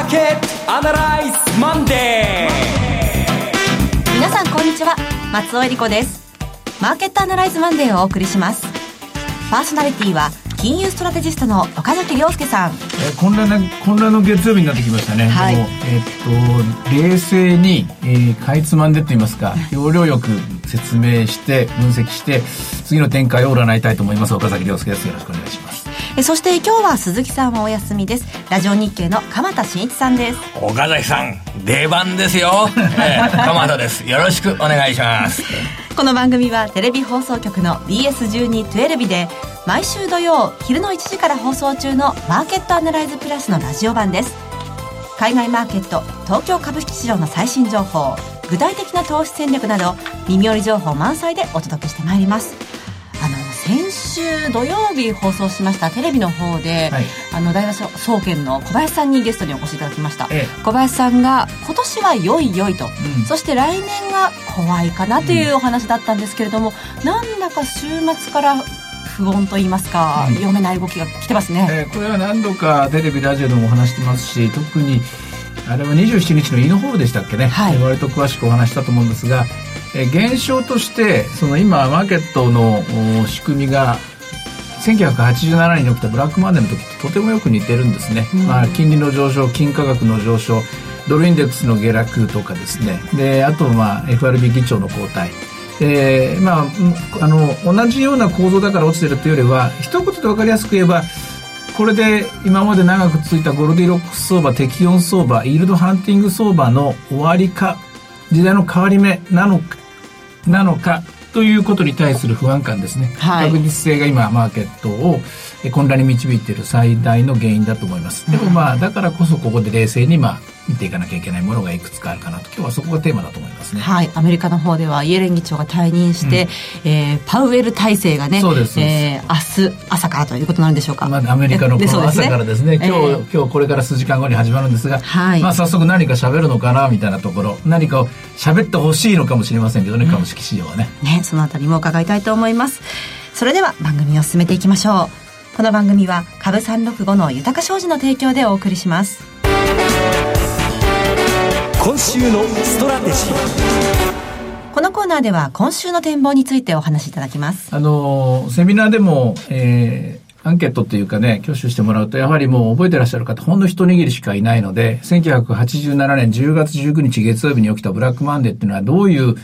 ーケットアナライズマンデー。皆さんこんにちは。松尾英里子です。マーケットアナライズマンデーをお送りします。パーソナリティは金融ストラテジストの岡崎良介さん、えー、混乱な混乱の月曜日になってきましたね、はい、えー、っと冷静に、えー、かいつまんでと言いますか要領よく説明して分析して次の展開を占いたいと思います。岡崎良介です。よろしくお願いしますえそして今日は鈴木さんはお休みです。ラジオ日経の鎌田新一さんです。岡崎さん出番ですよ、えー、鎌田です。よろしくお願いします。この番組はテレビ放送局の BS1212 で毎週土曜昼の1時から放送中のマーケットアナライズプラスのラジオ版です。海外マーケット東京株式市場の最新情報具体的な投資戦略など耳寄り情報満載でお届けしてまいります先週土曜日放送しましたテレビの方で、はい、あの大和総研の小林さんにゲストにお越しいただきました、ええ、小林さんが今年は良い良いと、うん、そして来年が怖いかなというお話だったんですけれども、うん、なんだか週末から不穏と言いますか、うん、読めない動きが来てますね、えー、これは何度かテレビラジオでもお話してますし特にあれは27日のイノホールでしたっけね、はい、割と詳しくお話したと思うんですが、えー、現象としてその今マーケットの仕組みが1987年に起きたブラックマネーの時ととてもよく似てるんですね、うん、まあ、金利の上昇金価格の上昇ドルインデックスの下落とかですね。であとまあ FRB 議長の交代。えー、まあ、あの、同じような構造だから落ちてるというよりは、一言で分かりやすく言えば、これで今まで長く続いたゴルディロックス相場、適温相場、イールドハンティング相場の終わりか、時代の変わり目なのか、なのか、ということに対する不安感ですね。はい、確実性が今、マーケットを混乱に導いている最大の原因だと思います。でもまあ、だからこそここで冷静に、まあ、見ていかなきゃいけないものがいくつかあるかなと今日はそこがテーマだと思いますね。はい、アメリカの方ではイエレン議長が退任して、うん、えー、パウエル体制がねそうですえー、明日朝からということなんでしょうか。まあ、アメリカのこの朝からですね、ね、今日、えー、今日これから数時間後に始まるんですが、はい、まあ早速何か喋るのかなみたいなところ何か喋ってほしいのかもしれませんけどね、株式市場はね。ねそのあたりも伺いたいと思います。それでは番組を進めていきましょう。この番組は株三六五の豊か商事の提供でお送りします。今週のストラテジー。このコーナーでは今週の展望についてお話しいただきます。あのセミナーでも、えー、アンケートっていうかね、挙手してもらうと、やはりもう覚えてらっしゃる方、ほんの一握りしかいないので、1987年10月19日月曜日に起きたブラックマンデーっていうのはどういう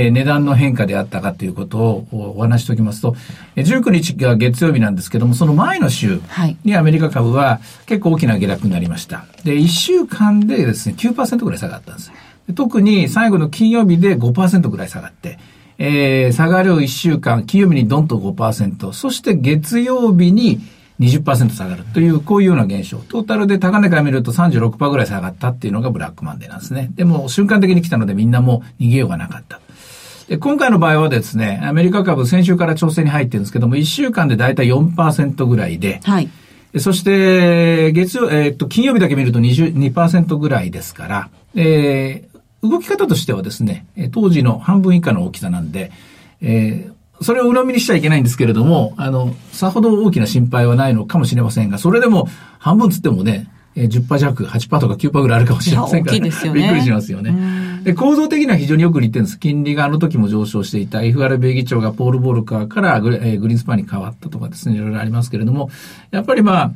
えー、値段の変化であったかということをお話しておきますと、えー、19日が月曜日なんですけども、その前の週にアメリカ株は結構大きな下落になりました。で、1週間でですね、9%ぐらい下がったんです。特に最後の金曜日で5%ぐらい下がって、えー、下がる1週間、金曜日にドンと5%、そして月曜日に20%下がるという、こういうような現象。トータルで高値から見ると36%ぐらい下がったっていうのがブラックマンデーなんですね。でも瞬間的に来たのでみんなもう逃げようがなかった。で、今回の場合はですね、アメリカ株先週から調整に入ってるんですけども、1週間でだいたい4%ぐらいで、はい。そして、月曜、えー、っと、金曜日だけ見ると22%ぐらいですから、えー、動き方としてはですね、当時の半分以下の大きさなんで、えー、それを裏目にしちゃいけないんですけれども、あの、さほど大きな心配はないのかもしれませんが、それでも半分つってもね、えー、10%弱、8%とか9%ぐらいあるかもしれませんから、ね、大きいですよね。びっくりしますよね。で、構造的には非常によく似てるんです。金利があの時も上昇していた FRB 議長がポール・ボルカーからグ,、えー、グリーンスパンに変わったとかですね、いろいろありますけれども、やっぱりまあ、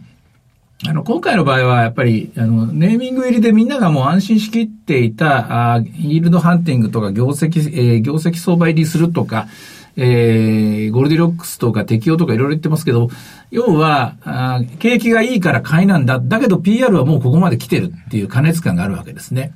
あの、今回の場合は、やっぱり、あの、ネーミング入りでみんながもう安心しきっていた、あイールドハンティングとか業績、えー、業績相場入りするとか、えー、ゴールディロックスとか適用とかいろいろ言ってますけど、要は、あ景気がいいから買いなんだ。だけど PR はもうここまで来てるっていう過熱感があるわけですね。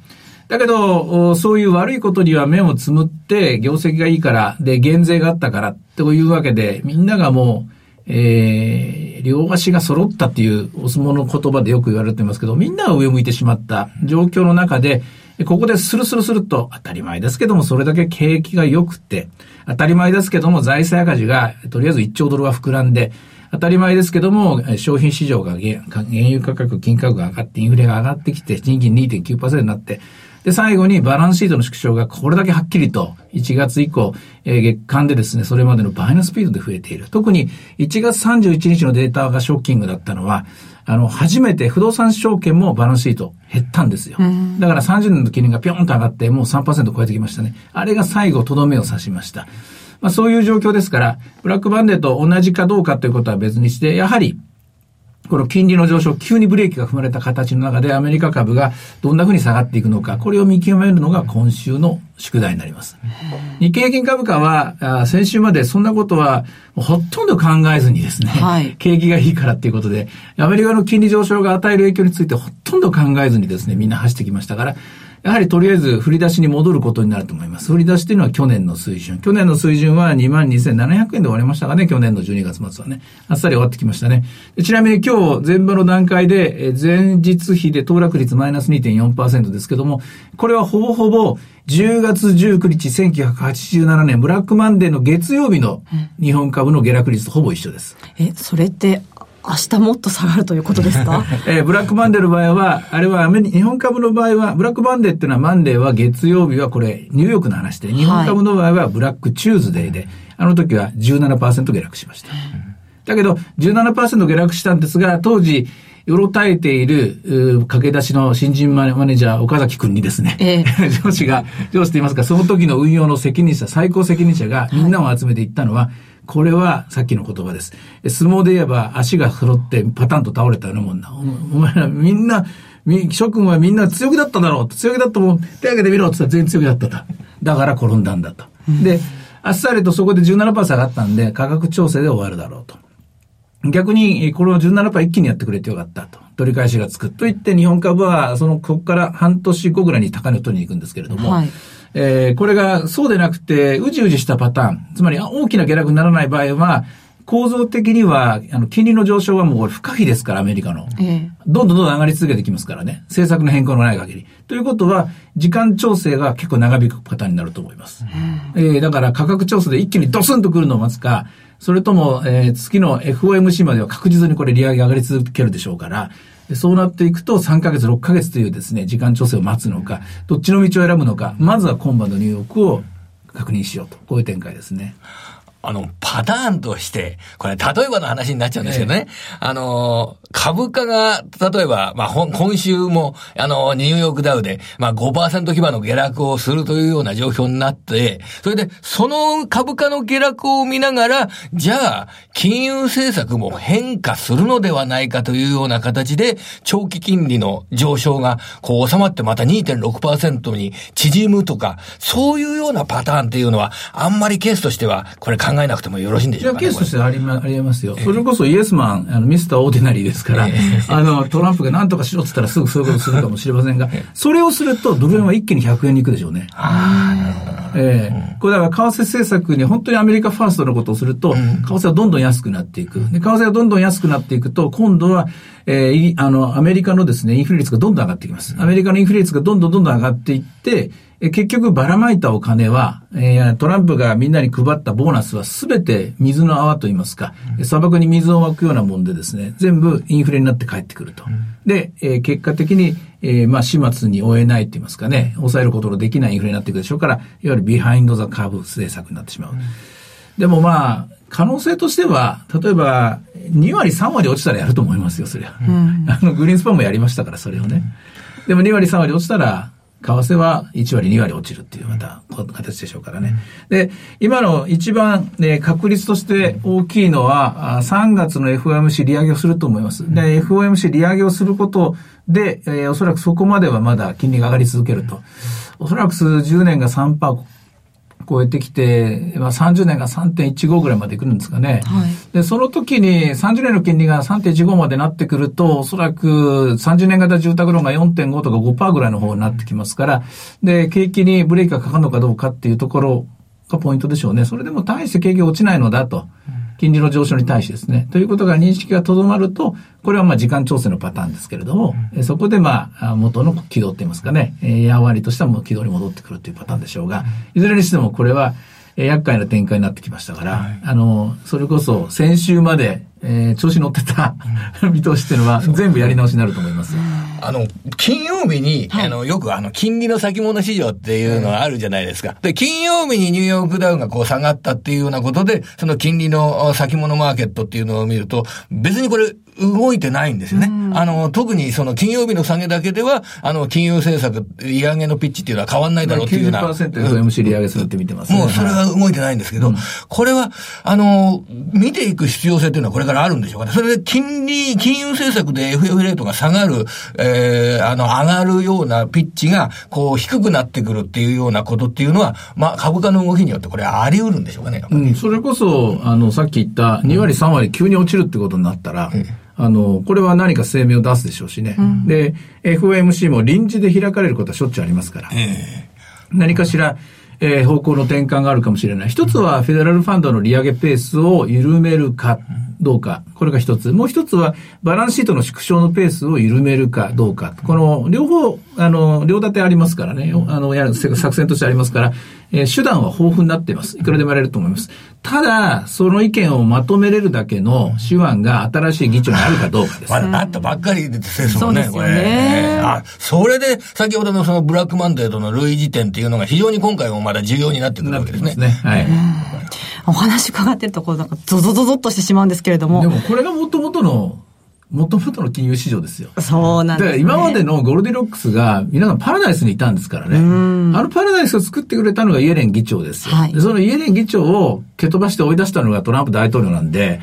だけど、そういう悪いことには目をつむって、業績がいいから、で、減税があったから、というわけで、みんながもう、えー、両足が揃ったっていうお相撲の言葉でよく言われてますけど、みんなが上向いてしまった状況の中で、ここでスルスルスルと当たり前ですけども、それだけ景気が良くて、当たり前ですけども、財政赤字が、とりあえず1兆ドルは膨らんで、当たり前ですけども、商品市場が原油価格、金価格が上がって、インフレが上がってきて、賃金2.9%になって、で、最後にバランスシートの縮小がこれだけはっきりと1月以降、えー、月間でですね、それまでの倍のスピードで増えている。特に1月31日のデータがショッキングだったのは、あの、初めて不動産証券もバランスシート減ったんですよ。だから30年の金利がピョンと上がってもう3%超えてきましたね。あれが最後とどめを刺しました。まあそういう状況ですから、ブラックバンデーと同じかどうかということは別にして、やはりこの金利の上昇、急にブレーキが踏まれた形の中でアメリカ株がどんな風に下がっていくのか、これを見極めるのが今週の宿題になります。日経平均株価は、先週までそんなことはほとんど考えずにですね、はい、景気がいいからっていうことで、アメリカの金利上昇が与える影響についてほとんど考えずにですね、みんな走ってきましたから、やはりとりあえず振り出しに戻ることになると思います。振り出しというのは去年の水準。去年の水準は22,700円で終わりましたがね、去年の12月末はね。あっさり終わってきましたね。ちなみに今日、前場の段階で、前日比で騰落率マイナス2.4%ですけども、これはほぼほぼ10月19日1987年ブラックマンデーの月曜日の日本株の下落率とほぼ一緒です。え、それって明日もっと下がるということですか？えー、ブラックマンデーの場合は、あれは日本株の場合は、ブラックマンデーっていうのはマンデーは月曜日はこれニューヨークの話で、日本株の場合はブラックチューズデーで、あの時は17%下落しました。だけど、17%下落したんですが、当時、よろたえている、駆け出しの新人マネージャー、岡崎くんにですね、ええ、上司が、上司と言いますか、その時の運用の責任者、最高責任者がみんなを集めていったのは、はいこれはさっきの言葉です。相撲で言えば足が揃ってパタンと倒れたようなもんな。お前らみんな、諸君はみんな強気だっただろう強気だったもん、手挙げてみろって言ったら全然強気だったと。だから転んだんだと。で、あっさりとそこで17%下がったんで、価格調整で終わるだろうと。逆に、この17%一気にやってくれてよかったと。取り返しがつく。と言って、日本株は、その、ここから半年後ぐらいに高値を取りに行くんですけれども、はいえー、これがそうでなくて、うじうじしたパターン、つまり大きな下落にならない場合は、構造的には、あの、金利の上昇はもう不可避ですから、アメリカの。ええ、どんどんどんどん上がり続けてきますからね。政策の変更のない限り。ということは、時間調整が結構長引くパターンになると思います。えー、だから価格調整で一気にドスンと来るのを待つか、それとも、えー、月の FOMC までは確実にこれ利上げ上がり続けるでしょうから、そうなっていくと3ヶ月、6ヶ月というですね、時間調整を待つのか、どっちの道を選ぶのか、まずは今晩のニューヨークを確認しようと、こういう展開ですね。あの、パターンとして、これ、例えばの話になっちゃうんですけどね。ええ、あの、株価が、例えば、まあ、今週も、あの、ニューヨークダウで、まあ5%基盤の下落をするというような状況になって、それで、その株価の下落を見ながら、じゃあ、金融政策も変化するのではないかというような形で、長期金利の上昇が、こう収まってまた2.6%に縮むとか、そういうようなパターンっていうのは、あんまりケースとしては、これ考えなくてもよろしいんでしょうか、ね、いや、ケースとしてありま、ありますよ。それこそイエスマン、あの、ミスターオーディナリーですから、あの、トランプが何とかしろって言ったらすぐそういうことするかもしれませんが、それをするとドル円は一気に100円に行くでしょうね。ああ、なるほど。ええー、これだから為替政策に本当にアメリカファーストのことをすると、為替はどんどん安くなっていく。で、為替がどんどん安くなっていくと、今度は、えー、あの、アメリカのですね、インフレ率がどんどん上がっていきます。アメリカのインフレ率がどんどんどんどん上がっていって、え結局ばらまいたお金は、えー、トランプがみんなに配ったボーナスはすべて水の泡といいますか、うん、砂漠に水をまくようなもんでですね、全部インフレになって帰ってくると。うん、で、えー、結果的に、えー、まあ始末に負えないと言いますかね、抑えることのできないインフレになっていくでしょうから、いわゆる behind the curve 政策になってしまう。うん、でもまあ、可能性としては、例えば、2割3割落ちたらやると思いますよ、そりゃ。あの、グリーンスパンもやりましたから、それをね。でも2割3割落ちたら、為替は1割2割落ちるっていうまた形でしょうからね。で、今の一番、ね、確率として大きいのは、3月の FOMC 利上げをすると思います。で、FOMC 利上げをすることで、えー、おそらくそこまではまだ金利が上がり続けると。おそらく数十年が3%超えてきて、まあ、30年が3.15ぐらいまで来るんですかね。はい、で、その時に30年の金利が3.15までなってくると、おそらく30年型住宅ローンが4.5とか5%ぐらいの方になってきますから、で、景気にブレーキがかかるのかどうかっていうところがポイントでしょうね。それでも大して景気が落ちないのだと。金利の上昇に対してですね。ということが認識がとどまると、これはまあ時間調整のパターンですけれども、うん、そこでまあ元の軌道って言いますかね、やわりとした軌道に戻ってくるというパターンでしょうが、いずれにしてもこれは、厄介な展開になってきましたから、はい、あの、それこそ先週まで、えー、調子乗ってた 見通しっていうのは全部やり直しになると思います。あの、金曜日に、はいあの、よくあの、金利の先物市場っていうのがあるじゃないですか。で、金曜日にニューヨークダウンがこう下がったっていうようなことで、その金利のあ先物マーケットっていうのを見ると、別にこれ、動いてないんですよね。あの、特にその金曜日の下げだけでは、あの、金融政策、利上げのピッチっていうのは変わんないだろうっていうような。90% FOMC 利上げするって見てますね。もうそれは動いてないんですけど、これは、あの、見ていく必要性というのはこれからあるんでしょうかね。それで金利、金融政策で FF レートが下がる、えー、あの、上がるようなピッチが、こう、低くなってくるっていうようなことっていうのは、まあ、株価の動きによってこれあり得るんでしょうかね。うん、それこそ、あの、さっき言った2割3割急に落ちるってことになったら、あの、これは何か声明を出すでしょうしね。で、FOMC も臨時で開かれることはしょっちゅうありますから。何かしら、えー方向の転換があるかもしれない。一つはフェデラルファンドの利上げペースを緩めるかどうか。これが一つ。もう一つはバランスシートの縮小のペースを緩めるかどうか。この両方、あの、両立てありますからね。あの、やる作戦としてありますから、えー手段は豊富になっています。いくらでもやれると思います。ただ、その意見をまとめれるだけの手腕が新しい議長にあるかどうかです。まだなったばっかりですもんね、そうですよこれ。ねあ、それで、先ほどのそのブラックマンデーとの類似点っていうのが非常に今回もまだ重要になってくるわけですね。すね。はい。お話伺ってると、こう、なんか、ゾゾゾゾっとしてしまうんですけれども。でもこれが元々の、元々の金融市場ですよ。そうなんです、ね。だから今までのゴールデンロックスが皆さんパラダイスにいたんですからね。あのパラダイスを作ってくれたのがイエレン議長ですよ。はいでそのイエレン議長を蹴飛ばして追い出したのがトランプ大統領なんで、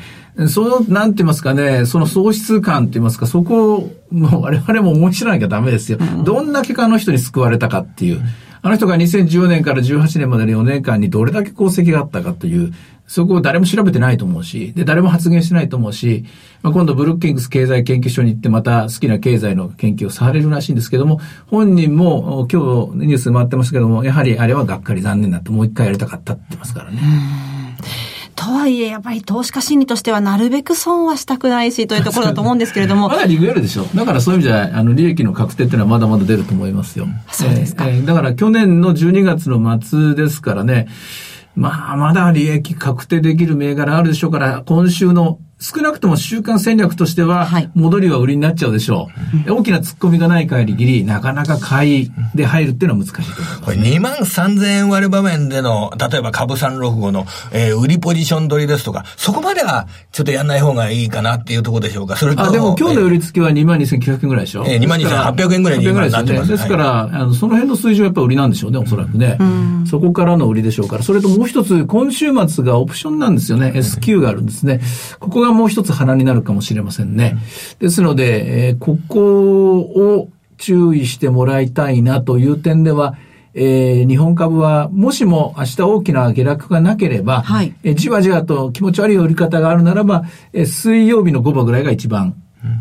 その、なんて言いますかね、その喪失感って言いますか、そこを、もう我々も思い知らなきゃダメですよ。どんだけかあの人に救われたかっていう。あの人が2014年から18年までの4年間にどれだけ功績があったかという、そこを誰も調べてないと思うし、で、誰も発言してないと思うし、まあ、今度ブルッキングス経済研究所に行ってまた好きな経済の研究をされるらしいんですけども、本人も今日ニュース回ってますけども、やはりあれはがっかり残念だともう一回やりたかったって言ってますからね。とはいえ、やっぱり投資家心理としてはなるべく損はしたくないしというところだと思うんですけれども ま。だリグエルでしょ。だからそういう意味じゃ、あの、利益の確定っていうのはまだまだ出ると思いますよ。そうですかえーえーだから去年の12月の末ですからね、まあ、まだ利益確定できる銘柄あるでしょうから、今週の少なくとも週間戦略としてははい、戻りは売りになっちゃうでしょう。大きな突っ込みがない限り、なかなか買いで入るっていうのは難しいと思います。これ2万3000円割る場面での、例えば株365の、えー売りポジション取りですとか、そこまではちょっとやんない方がいいかなっていうところでしょうか。それとあ、でも今日の売り付けは22,900円ぐらいでしょ？ええ22,800円ぐらいに今800円なってますねですから、あの、その辺の水準はやっぱ売りなんでしょうね、おそらくね。そこからの売りでしょうから。それともう一つ、今週末がオプションなんですよね。SQ があるんですね。ここがもう一つ鼻になるかもしれませんね。ですので、えーここを注意してもらいたいなという点では、えー日本株は、もしも明日大きな下落がなければ、はいえーじわじわと気持ち悪い売り方があるならば、えー水曜日の5番ぐらいが一番、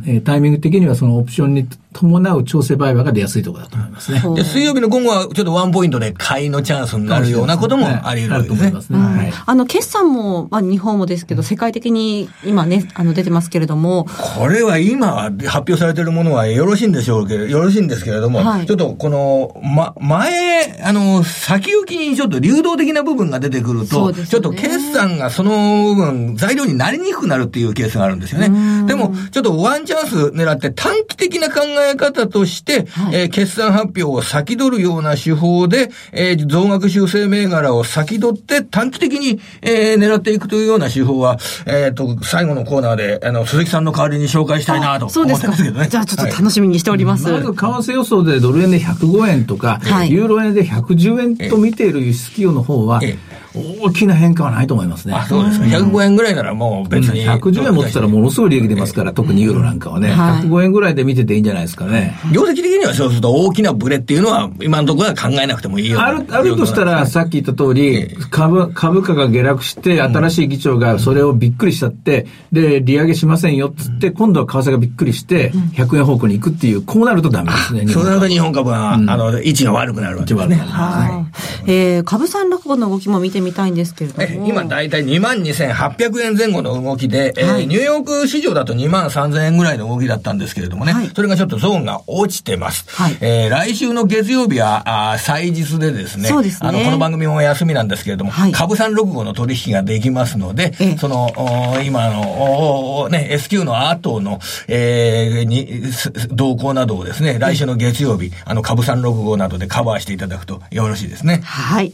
えータイミング的にはそのオプションに伴う調整売買が出やすいところだと思いますね。で水曜日の午後はちょっとワンポイントで買いのチャンスになるようなこともあり得ると思いま。すね。はい。あの、決算も、まあ、日本もですけど、世界的に今ね、あの、出てますけれども、これは今発表されているものはよろしいんでしょうけど、よろしいんですけれども、はいちょっとこの、ま、前、あの、先行きにちょっと流動的な部分が出てくると、ねちょっと決算がその部分、材料になりにくくなるっていうケースがあるんですよね。でも、ちょっとワンチャンス狙って短期的な考え方として、はいえー決算発表を先取るような手法で、えー増額修正銘柄を先取って短期的に、えー狙っていくというような手法は、えっ、と、最後のコーナーで、あの、鈴木さんの代わりに紹介したいなとそうですか。思ってますけどね。じゃあちょっと楽しみにしております。まず為替予想でドル円で105円とか、はいユーロ円で110円と見ている輸出企業の方はえ、大きな変化はないと思いますね。あ、そうですか。105円ぐらいならもう別に。110円持ってたらものすごい利益出ますから、特にユーロなんかはね、はい105円ぐらいで見てていいんじゃないですかね。業績的にはそうすると大きなブレっていうのは今のところは考えなくてもいいよある、あるとしたら、さっき言った通えりえ、株、株価が下落して、新しい議長がそれをびっくりしちゃって、で、利上げしませんよっつって、今度は為替がびっくりして、100円方向に行くっていう、こうなるとダメですね。日本はそうなると日本株は、あの、位置が悪くなるわけですね。はい。えー、株三落語の動きも見てみたいんですけれども。え今だいたい22,800円前後の動きで、えーはいニューヨーク市場だと2万3000円ぐらいの動きだったんですけれどもね、はいそれがちょっとゾーンが落ちてます。はいえー来週の月曜日は、あー祭日でですね、そうですねあの、この番組も休みなんですけれども、はい株365の取引ができますので、ええその、お今の、おおね、S q の後の、えーに、す動向などをですね、来週の月曜日、あの、株365などでカバーしていただくとよろしいですね。はい。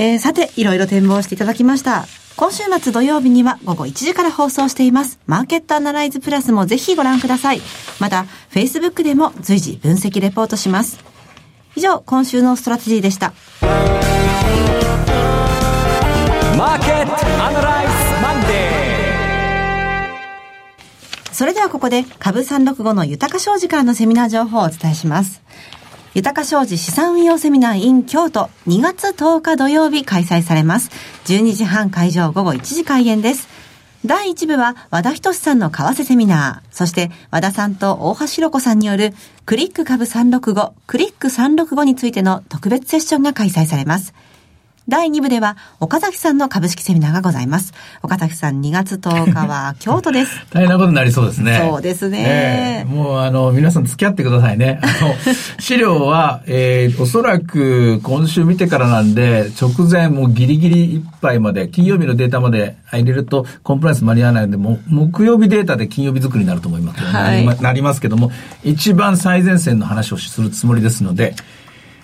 えーさて、いろいろ展望していただきました。今週末土曜日には午後1時から放送しています。マーケットアナライズプラスもぜひご覧ください。また、Facebook でも随時分析レポートします。以上、今週のストラテジーでした。マーケットアナライズマンデそれではここで株365の豊か商事からのセミナー情報をお伝えします。豊か商事資産運用セミナー in 京都2月10日土曜日開催されます。12時半会場午後1時開演です。第1部は和田仁さんの為替セミナー、そして和田さんと大橋弘子さんによるクリック株365、クリック365についての特別セッションが開催されます。第2部では岡崎さんの株式セミナーがございます。岡崎さん2月10日は 京都です。大変なことになりそうですね。そうですねええもうあの、皆さん付き合ってくださいね。あの、資料は、えー、おそらく今週見てからなんで、直前もうギリギリいっぱいまで、金曜日のデータまで入れるとコンプライアンス間に合わないので、もう木曜日データで金曜日作りになると思いますはいなりますけども、一番最前線の話をするつもりですので、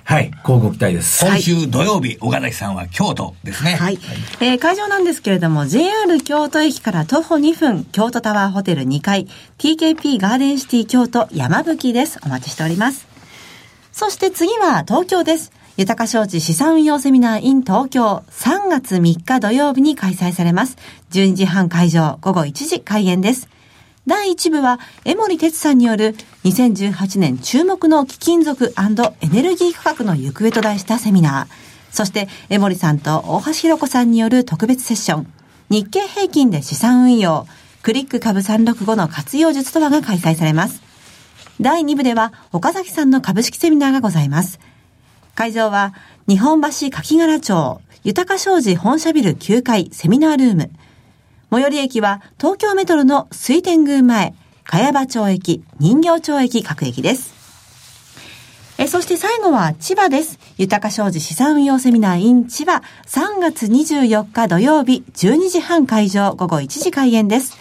はい、交互期待です。今週土曜日、岡崎さんは京都ですね。はい。えー会場なんですけれども、JR 京都駅から徒歩2分、京都タワーホテル2階、TKP ガーデンシティ京都山吹です。お待ちしております。そして次は東京です。豊か商事資産運用セミナー in 東京3月3日土曜日に開催されます。12時半会場、午後1時開演です。第1部は、江森哲さんによる2018年注目の貴金属エネルギー価格の行方と題したセミナー。そして、江森さんと大橋ひろ子さんによる特別セッション。日経平均で資産運用。クリック株365の活用術とはが開催されます。第2部では、岡崎さんの株式セミナーがございます。会場は、日本橋柿柄町、豊か商事本社ビル9階セミナールーム。最寄り駅は東京メトロの水天宮前、茅場町駅、人形町駅各駅です。えそして最後は千葉です。豊か商事資産運用セミナー in 千葉3月24日土曜日12時半会場午後1時開演です。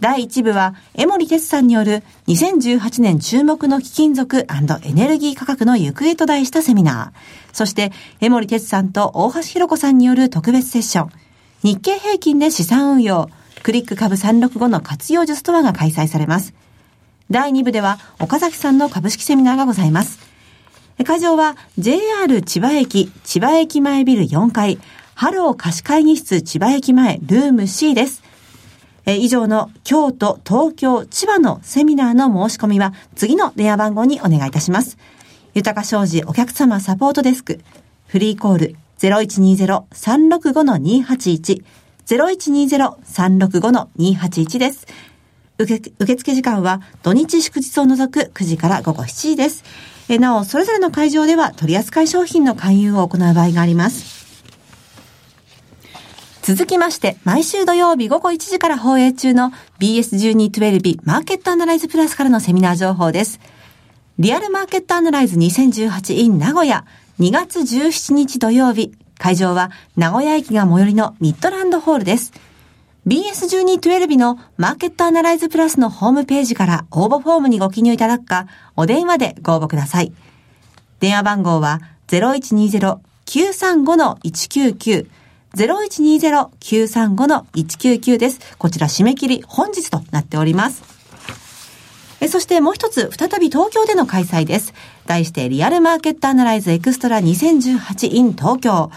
第1部は江森哲さんによる2018年注目の貴金属エネルギー価格の行方と題したセミナー。そして江森哲さんと大橋ひろ子さんによる特別セッション。日経平均で資産運用、クリック株365の活用術とはが開催されます。第2部では岡崎さんの株式セミナーがございます。会場は JR 千葉駅、千葉駅前ビル4階、ハロー貸し会議室千葉駅前ルーム C です。え以上の京都、東京、千葉のセミナーの申し込みは次の電話番号にお願いいたします。豊か商事お客様サポートデスク、フリーコール0120-365-281、0120-365-281です。受付時間は土日祝日を除く9時から午後7時です。えなお、それぞれの会場では取扱い商品の勧誘を行う場合があります。続きまして、毎週土曜日午後1時から放映中の BS1212 マーケットアナライズプラスからのセミナー情報です。リアルマーケットアナライズ 2018in 名古屋2月17日土曜日。会場は名古屋駅が最寄りのミッドランドホールです。BS1212 のマーケットアナライズプラスのホームページから応募フォームにご記入いただくか、お電話でご応募ください。電話番号は0120-935-199 0120-935-199です。こちら締め切り本日となっております。えそしてもう一つ、再び東京での開催です。題して、リアルマーケットアナライズエクストラ 2018in 東京。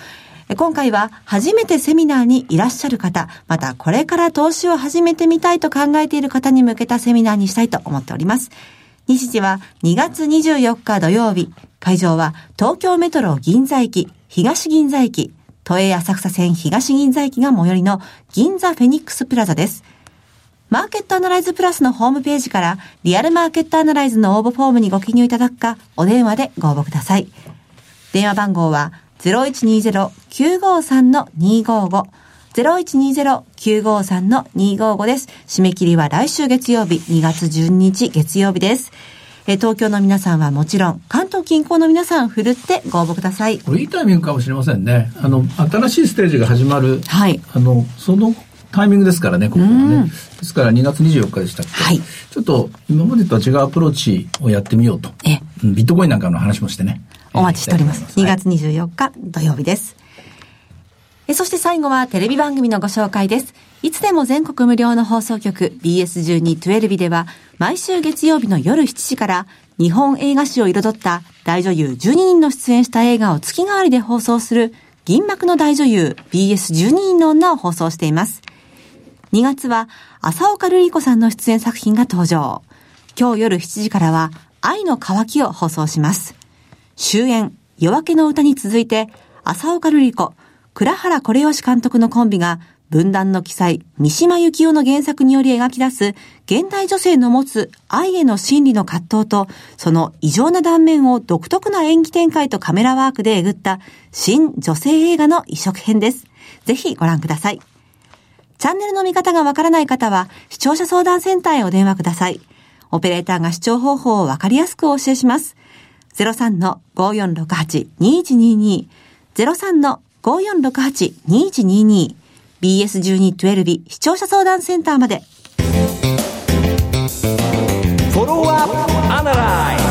今回は初めてセミナーにいらっしゃる方、またこれから投資を始めてみたいと考えている方に向けたセミナーにしたいと思っております。日時は2月24日土曜日。会場は東京メトロ銀座駅、東銀座駅、都営浅草線東銀座駅が最寄りの銀座フェニックスプラザです。マーケットアナライズプラスのホームページから、リアルマーケットアナライズの応募フォームにご記入いただくか、お電話でご応募ください。電話番号は0120-953-255 0120-953-255です。締め切りは来週月曜日、2月12日月曜日です。えー東京の皆さんはもちろん、関東近郊の皆さん、ふるってご応募ください。これいいタイミングかもしれませんね。あの、新しいステージが始まる。はいあの、そのタイミングですからね、ここはね。ですから2月24日でしたっけ？はいちょっと今までとは違うアプローチをやってみようと。えビットコインなんかの話もしてね。お待ちしております。2はい月24日土曜日です。えそして最後はテレビ番組のご紹介です。いつでも全国無料の放送局 BS12-12 では毎週月曜日の夜7時から日本映画史を彩った大女優12人の出演した映画を月替わりで放送する銀幕の大女優 BS12 人の女を放送しています。2月は浅岡瑠璃子さんの出演作品が登場。今日夜7時からは愛の渇きを放送します。終演、夜明けの歌に続いて、浅岡瑠璃子、倉原是吉監督のコンビが、分断の記載、三島由紀夫の原作により描き出す、現代女性の持つ愛への心理の葛藤と、その異常な断面を独特な演技展開とカメラワークでえぐった、新女性映画の移植編です。ぜひご覧ください。チャンネルの見方がわからない方は、視聴者相談センターへお電話ください。オペレーターが視聴方法をわかりやすくお教えします。03-5468-2122 03-5468-2122 BS1212 視聴者相談センターまで。フォローアップアナライえ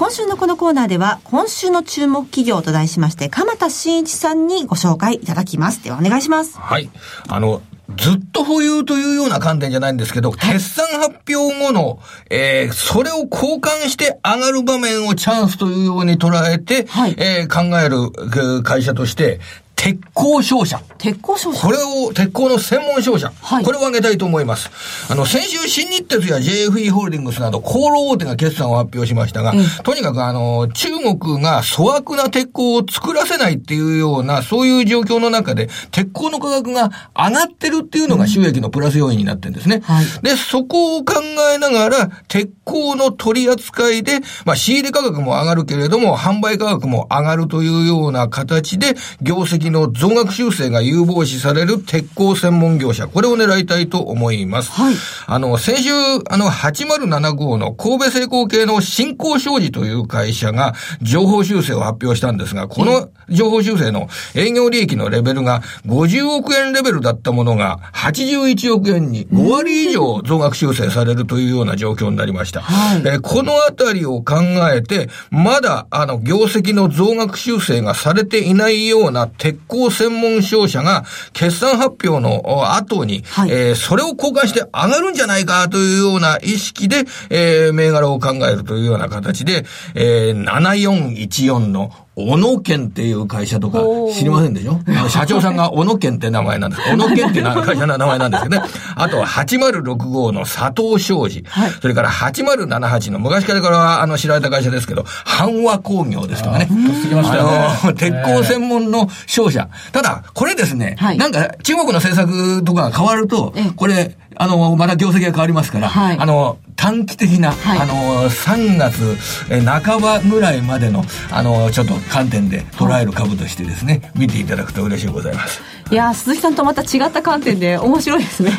今週のこのコーナーでは、今週の注目企業と題しまして、鎌田新一さんにご紹介いただきます。ではお願いします。はい。あの、ずっと保有というような観点じゃないんですけど、決算発表後の、えー、それを交換して上がる場面をチャンスというように捉えて、はいえー考えるえー会社として、鉄鋼商社。鉄鋼商社こ。れを、鉄鋼の専門商社。はいこれを挙げたいと思います。あの、先週、新日鉄や JFE ホールディングスなど、航路大手が決算を発表しましたが、とにかくあの、中国が粗悪な鉄鋼を作らせないっていうような、そういう状況の中で、鉄鋼の価格が上がってるっていうのが収益のプラス要因になってるんですね。はいで、そこを考えながら、鉄鋼の取り扱いで、まあ、仕入れ価格も上がるけれども、販売価格も上がるというような形で、業績の増額修正が有望視される鉄鋼専門業者、これを狙いたいと思います。はいあの、先週、あの、8075の神戸製鋼系の新興商事という会社が、情報修正を発表したんですが、この情報修正の営業利益のレベルが50億円レベルだったものが81億円に5割以上増額修正されるというような状況になりました。はいえーこのあたりを考えて、まだ、あの、業績の増額修正がされていないような鉄鋼専門商社が、決算発表のお後に、はい。えーそれを交換して上がるんじゃないかというような意識で、えー銘柄を考えるというような形で、えー7414の小野健っていう会社とか知りませんでしょ？あの社長さんが小野健って名前なんです。小野健っていう会社の名前なんですけどね。あとは8065の佐藤商事。はいそれから8078の昔からからあの知られた会社ですけど、阪和工業ですとかね。とっつきましたよねあの、鉄鋼専門の商社。ただ、これですね、はいなんか中国の政策とかが変わるとええ、これ、あの、また業績が変わりますから、はいあの、短期的な、はいあの、3月え半ばぐらいまでの、あの、ちょっと観点で捉える株としてですね、見ていただくと嬉しいございます。いやー鈴木さんとまた違った観点で 面白いですね。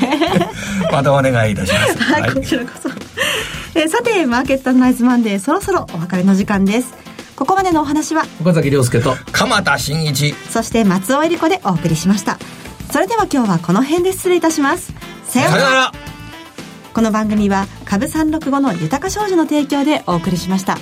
またお願いいたします。はい、こちらこそ。えーさて、マーケットアナライズマンデー、そろそろお別れの時間です。ここまでのお話は、岡崎亮介と。鎌田新一。そして松尾恵理子でお送りしました。それでは今日はこの辺で失礼いたします。さようなら。この番組は株365の豊か商事の提供でお送りしました。